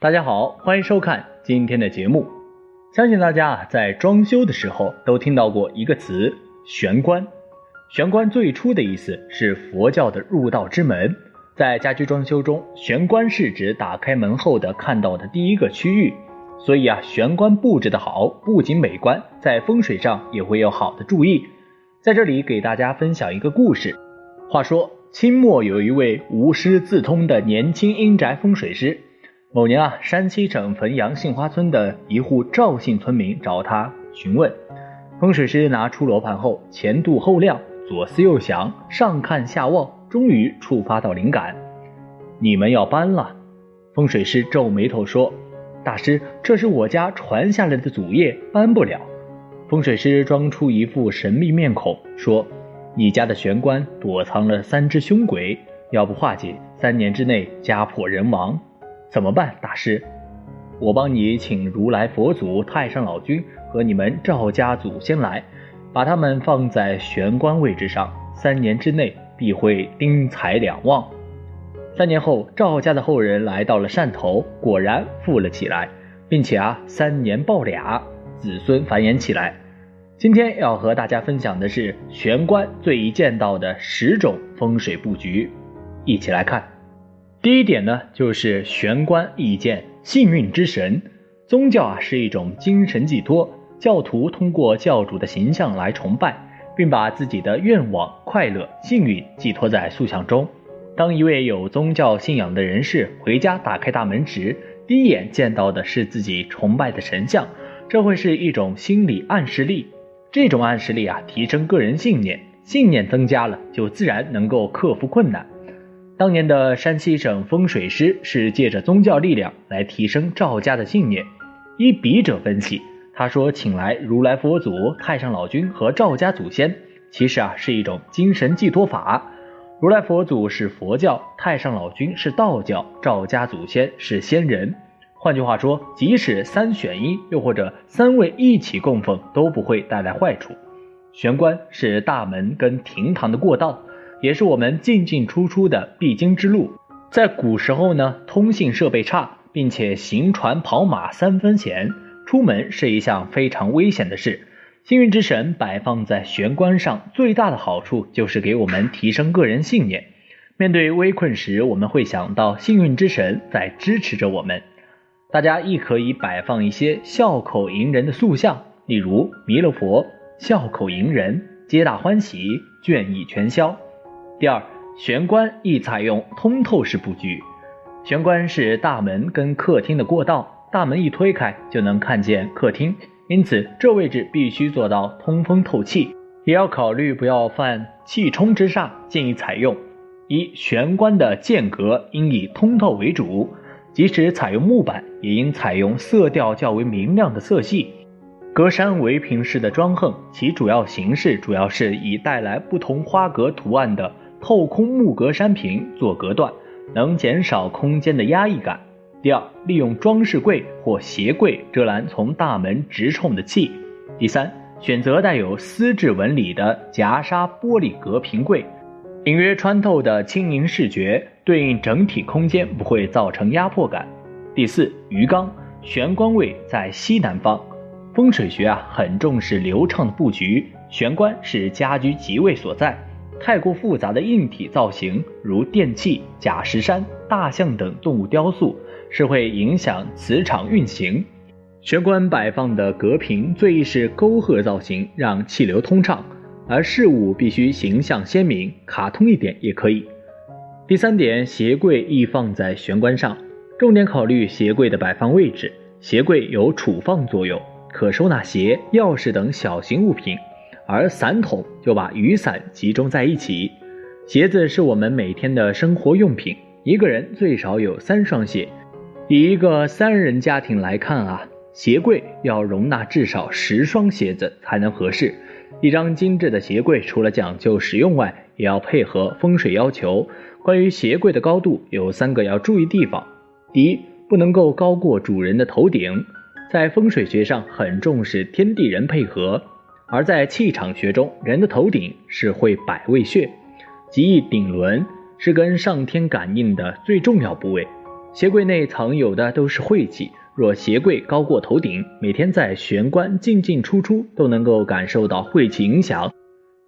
大家好，欢迎收看今天的节目。相信大家啊，在装修的时候都听到过一个词“玄关”。玄关最初的意思是佛教的入道之门，在家居装修中，玄关是指打开门后的看到的第一个区域。所以啊，玄关布置的好，不仅美观，在风水上也会有好的注意。在这里给大家分享一个故事。话说，清末有一位无师自通的年轻阴宅风水师。某年啊，山西省汾阳杏花村的一户赵姓村民找他询问，风水师拿出罗盘后，前度后量，左思右想，上看下望，终于触发到灵感：你们要搬了。风水师皱眉头说：“大师，这是我家传下来的祖业，搬不了。”风水师装出一副神秘面孔说：“你家的玄关躲藏了三只凶鬼，要不化解，三年之内家破人亡。”怎么办，大师？我帮你请如来佛祖、太上老君和你们赵家祖先来，把他们放在玄关位置上，三年之内必会丁财两旺。三年后，赵家的后人来到了汕头，果然富了起来，并且啊，三年抱俩子孙繁衍起来。今天要和大家分享的是玄关最易见到的十种风水布局，一起来看。第一点呢，就是玄关意见幸运之神。宗教啊是一种精神寄托，教徒通过教主的形象来崇拜，并把自己的愿望、快乐、幸运寄托在塑像中。当一位有宗教信仰的人士回家打开大门时，第一眼见到的是自己崇拜的神像，这会是一种心理暗示力。这种暗示力啊，提升个人信念，信念增加了，就自然能够克服困难。当年的山西省风水师是借着宗教力量来提升赵家的信念。依笔者分析，他说请来如来佛祖、太上老君和赵家祖先，其实啊是一种精神寄托法。如来佛祖是佛教，太上老君是道教，赵家祖先是仙人。换句话说，即使三选一，又或者三位一起供奉，都不会带来坏处。玄关是大门跟厅堂的过道。也是我们进进出出的必经之路。在古时候呢，通信设备差，并且行船跑马三分险，出门是一项非常危险的事。幸运之神摆放在玄关上，最大的好处就是给我们提升个人信念。面对危困时，我们会想到幸运之神在支持着我们。大家亦可以摆放一些笑口迎人的塑像，例如弥勒佛笑口迎人，皆大欢喜，倦意全消。第二，玄关宜采用通透式布局。玄关是大门跟客厅的过道，大门一推开就能看见客厅，因此这位置必须做到通风透气，也要考虑不要犯气冲之煞。建议采用一玄关的间隔应以通透为主，即使采用木板，也应采用色调较为明亮的色系。格栅围屏式的装横，其主要形式主要是以带来不同花格图案的。透空木格栅屏做隔断，能减少空间的压抑感。第二，利用装饰柜或鞋柜遮拦从大门直冲的气。第三，选择带有丝质纹理的夹纱玻璃隔屏柜，隐约穿透的轻盈视觉，对应整体空间不会造成压迫感。第四，鱼缸玄关位在西南方，风水学啊很重视流畅的布局，玄关是家居吉位所在。太过复杂的硬体造型，如电器、假石山、大象等动物雕塑，是会影响磁场运行。玄关摆放的隔屏最易是沟壑造型，让气流通畅，而事物必须形象鲜明，卡通一点也可以。第三点，鞋柜易放在玄关上，重点考虑鞋柜的摆放位置。鞋柜有储放作用，可收纳鞋、钥匙等小型物品。而伞桶就把雨伞集中在一起。鞋子是我们每天的生活用品，一个人最少有三双鞋。以一个三人家庭来看啊，鞋柜要容纳至少十双鞋子才能合适。一张精致的鞋柜，除了讲究实用外，也要配合风水要求。关于鞋柜的高度，有三个要注意地方：第一，不能够高过主人的头顶，在风水学上很重视天地人配合。而在气场学中，人的头顶是会百位穴，即顶轮是跟上天感应的最重要部位。鞋柜内藏有的都是晦气，若鞋柜高过头顶，每天在玄关进进出出都能够感受到晦气影响，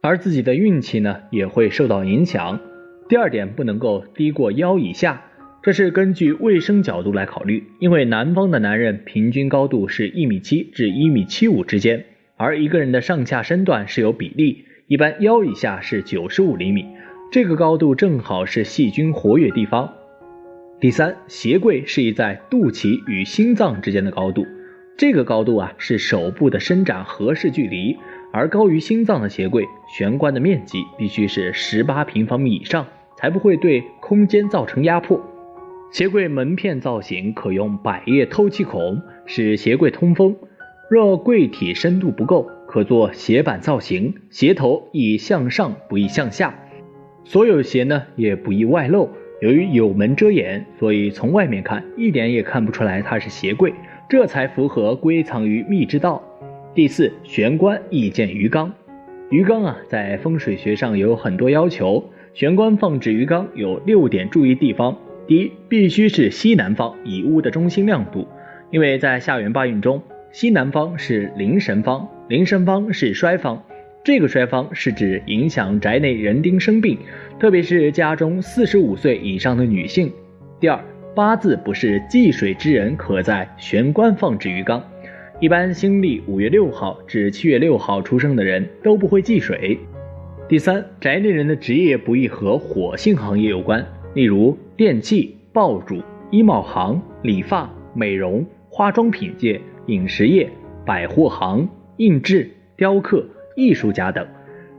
而自己的运气呢也会受到影响。第二点，不能够低过腰以下，这是根据卫生角度来考虑，因为南方的男人平均高度是一米七至一米七五之间，而一个人的上下身段是有比例，一般腰以下是九十五厘米，这个高度正好是细菌活跃地方。第三，鞋柜是以在肚脐与心脏之间的高度，这个高度啊是手部的伸展合适距离，而高于心脏的鞋柜，玄关的面积必须是十八平方米以上，才不会对空间造成压迫。鞋柜门片造型可用百叶透气孔，使鞋柜通风。若柜体深度不够，可做鞋板造型，鞋头宜向上，不宜向下。所有鞋呢也不宜外露。由于有门遮掩，所以从外面看一点也看不出来它是鞋柜，这才符合归藏于密之道。第四，玄关宜建鱼缸。鱼缸啊，在风水学上有很多要求，玄关放置鱼缸有六点注意地方。第一，必须是西南方，以屋的中心亮度，因为在下元八运中，西南方是灵神方，灵神方是衰方。这个衰方是指影响宅内人丁生病，特别是家中四十五岁以上的女性。第二，八字不是忌水之人，可在玄关放置鱼缸。一般新历五月六号至七月六号出生的人都不会忌水。第三，宅内人的职业不宜和火性行业有关，例如电器、爆竹、衣帽行、理发、美容、化妆品界、饮食业、百货行、印制、雕刻。艺术家等，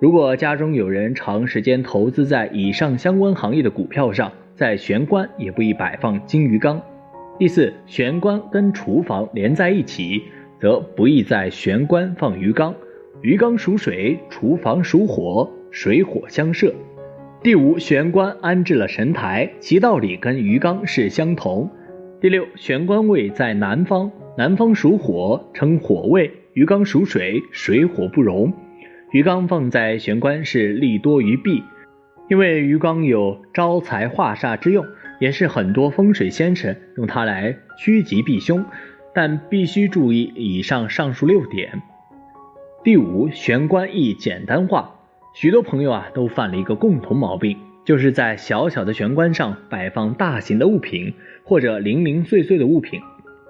如果家中有人长时间投资在以上相关行业的股票上，在玄关也不宜摆放金鱼缸。第四，玄关跟厨房连在一起，则不宜在玄关放鱼缸。鱼缸属水，厨房属火，水火相射。第五，玄关安置了神台，其道理跟鱼缸是相同。第六，玄关位在南方，南方属火，称火位；鱼缸属水，水火不容。鱼缸放在玄关是利多于弊，因为鱼缸有招财化煞之用，也是很多风水先生用它来趋吉避凶。但必须注意以上上述六点。第五，玄关易简单化。许多朋友啊都犯了一个共同毛病，就是在小小的玄关上摆放大型的物品或者零零碎碎的物品。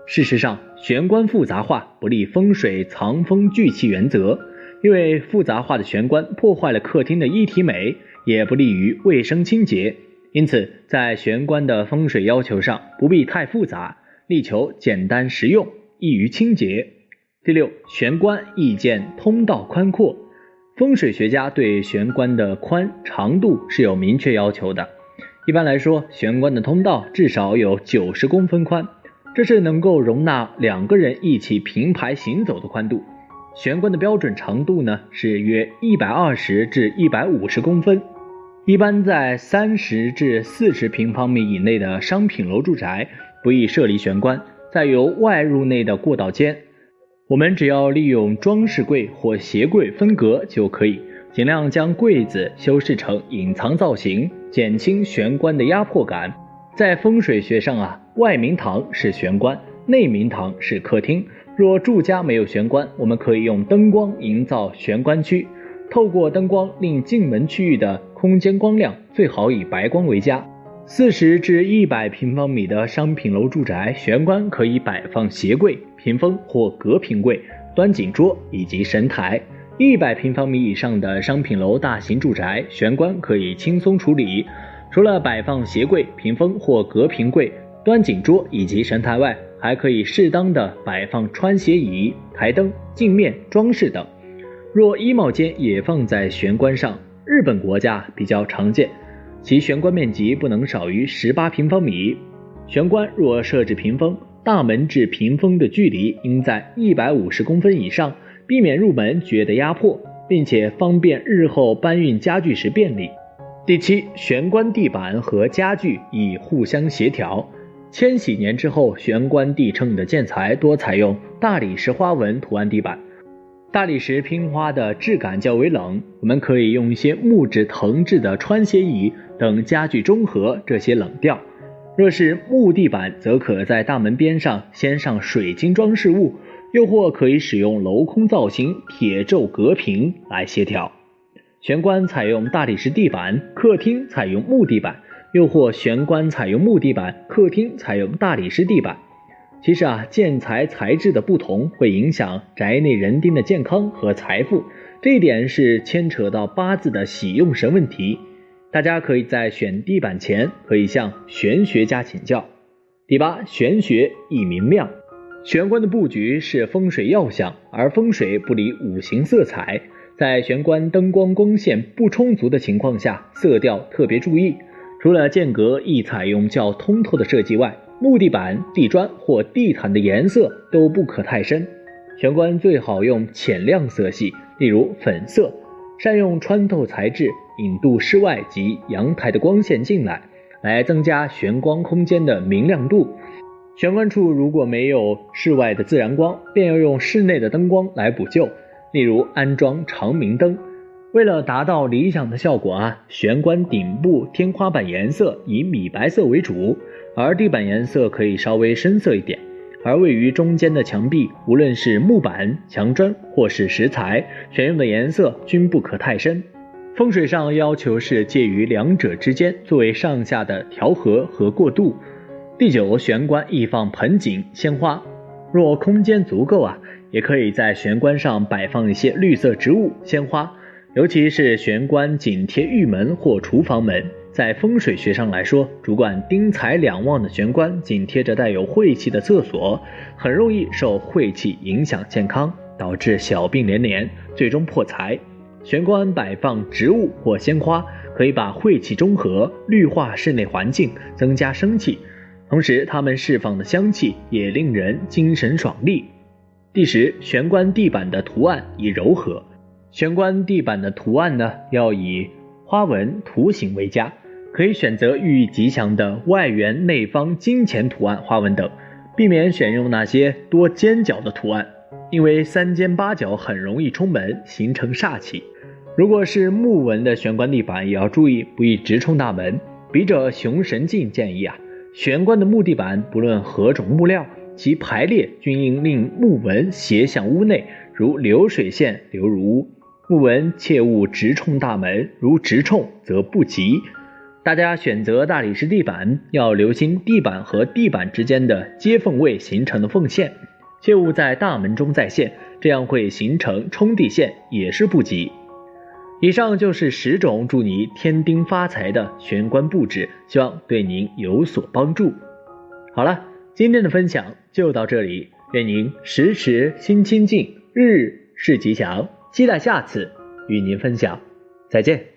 事实上，玄关复杂化不利风水藏风聚气原则。因为复杂化的玄关破坏了客厅的一体美，也不利于卫生清洁。因此，在玄关的风水要求上，不必太复杂，力求简单实用，易于清洁。第六，玄关易见通道宽阔。风水学家对玄关的宽长度是有明确要求的。一般来说，玄关的通道至少有九十公分宽，这是能够容纳两个人一起平排行走的宽度。玄关的标准长度呢是约一百二十至一百五十公分，一般在三十至四十平方米以内的商品楼住宅不宜设立玄关。再由外入内的过道间，我们只要利用装饰柜或鞋柜分隔就可以，尽量将柜子修饰成隐藏造型，减轻玄关的压迫感。在风水学上啊，外明堂是玄关，内明堂是客厅。若住家没有玄关，我们可以用灯光营造玄关区，透过灯光令进门区域的空间光亮，最好以白光为佳。四十至一百平方米的商品楼住宅，玄关可以摆放鞋柜、屏风或隔屏柜、端景桌以及神台。一百平方米以上的商品楼大型住宅，玄关可以轻松处理，除了摆放鞋柜、屏风或隔屏柜、端景桌以及神台外。还可以适当的摆放穿鞋椅、台灯、镜面装饰等。若衣帽间也放在玄关上，日本国家比较常见，其玄关面积不能少于十八平方米。玄关若设置屏风，大门至屏风的距离应在一百五十公分以上，避免入门觉得压迫，并且方便日后搬运家具时便利。第七，玄关地板和家具以互相协调。千禧年之后，玄关地称的建材多采用大理石花纹图案地板，大理石拼花的质感较为冷。我们可以用一些木质藤制的穿鞋椅等家具中和这些冷调。若是木地板，则可在大门边上镶上水晶装饰物，又或可以使用镂空造型铁皱隔屏来协调。玄关采用大理石地板，客厅采用木地板，又或玄关采用木地板，客厅采用大理石地板。其实啊，建材材质的不同会影响宅内人丁的健康和财富，这一点是牵扯到八字的喜用神问题。大家可以在选地板前，可以向玄学家请教。第八，玄学亦明亮。玄关的布局是风水要项，而风水不离五行色彩。在玄关灯光光线不充足的情况下，色调特别注意。除了间隔易采用较通透的设计外，木地板、地砖或地毯的颜色都不可太深。玄关最好用浅亮色系，例如粉色。善用穿透材质，引渡室外及阳台的光线进来，来增加玄关空间的明亮度。玄关处如果没有室外的自然光，便要用室内的灯光来补救，例如安装长明灯。为了达到理想的效果啊，玄关顶部天花板颜色以米白色为主，而地板颜色可以稍微深色一点。而位于中间的墙壁，无论是木板、墙砖或是石材，选用的颜色均不可太深。风水上要求是介于两者之间，作为上下的调和和过渡。第九，玄关易放盆景、鲜花。若空间足够啊，也可以在玄关上摆放一些绿色植物、鲜花，尤其是玄关紧贴玉门或厨房门。在风水学上来说，主管丁财两旺的玄关紧贴着带有晦气的厕所，很容易受晦气影响健康，导致小病连连，最终破财。玄关摆放植物或鲜花，可以把晦气中和，绿化室内环境，增加生气，同时它们释放的香气也令人精神爽利。第十，玄关地板的图案以柔和，玄关地板的图案呢，要以花纹图形为佳。可以选择寓意吉祥的外圆内方金钱图案花纹等，避免选用那些多尖角的图案，因为三尖八角很容易冲门，形成煞气。如果是木纹的玄关地板，也要注意不宜直冲大门。笔者熊神镜建议啊，玄关的木地板不论何种木料，其排列均应令木纹斜向屋内，如流水线流入屋。木纹切勿直冲大门，如直冲则不吉。大家选择大理石地板，要留心地板和地板之间的接缝位形成的缝线，切勿在大门中再现，这样会形成冲地线，也是不吉。以上就是十种祝你添丁发财的玄关布置，希望对您有所帮助。好了，今天的分享就到这里，愿您时时心清静，日日是吉祥，期待下次与您分享，再见。